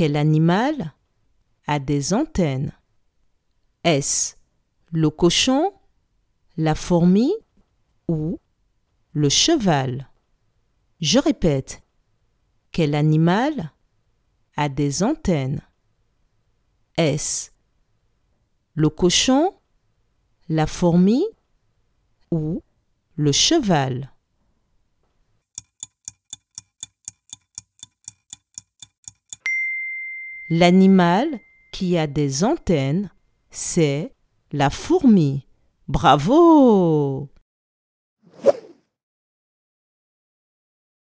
Quel animal a des antennes. Est-ce le cochon, la fourmi ou le cheval? Je répète. Quel animal a des antennes. Est-ce le cochon, la fourmi ou le cheval? L'animal qui a des antennes, c'est la fourmi. Bravo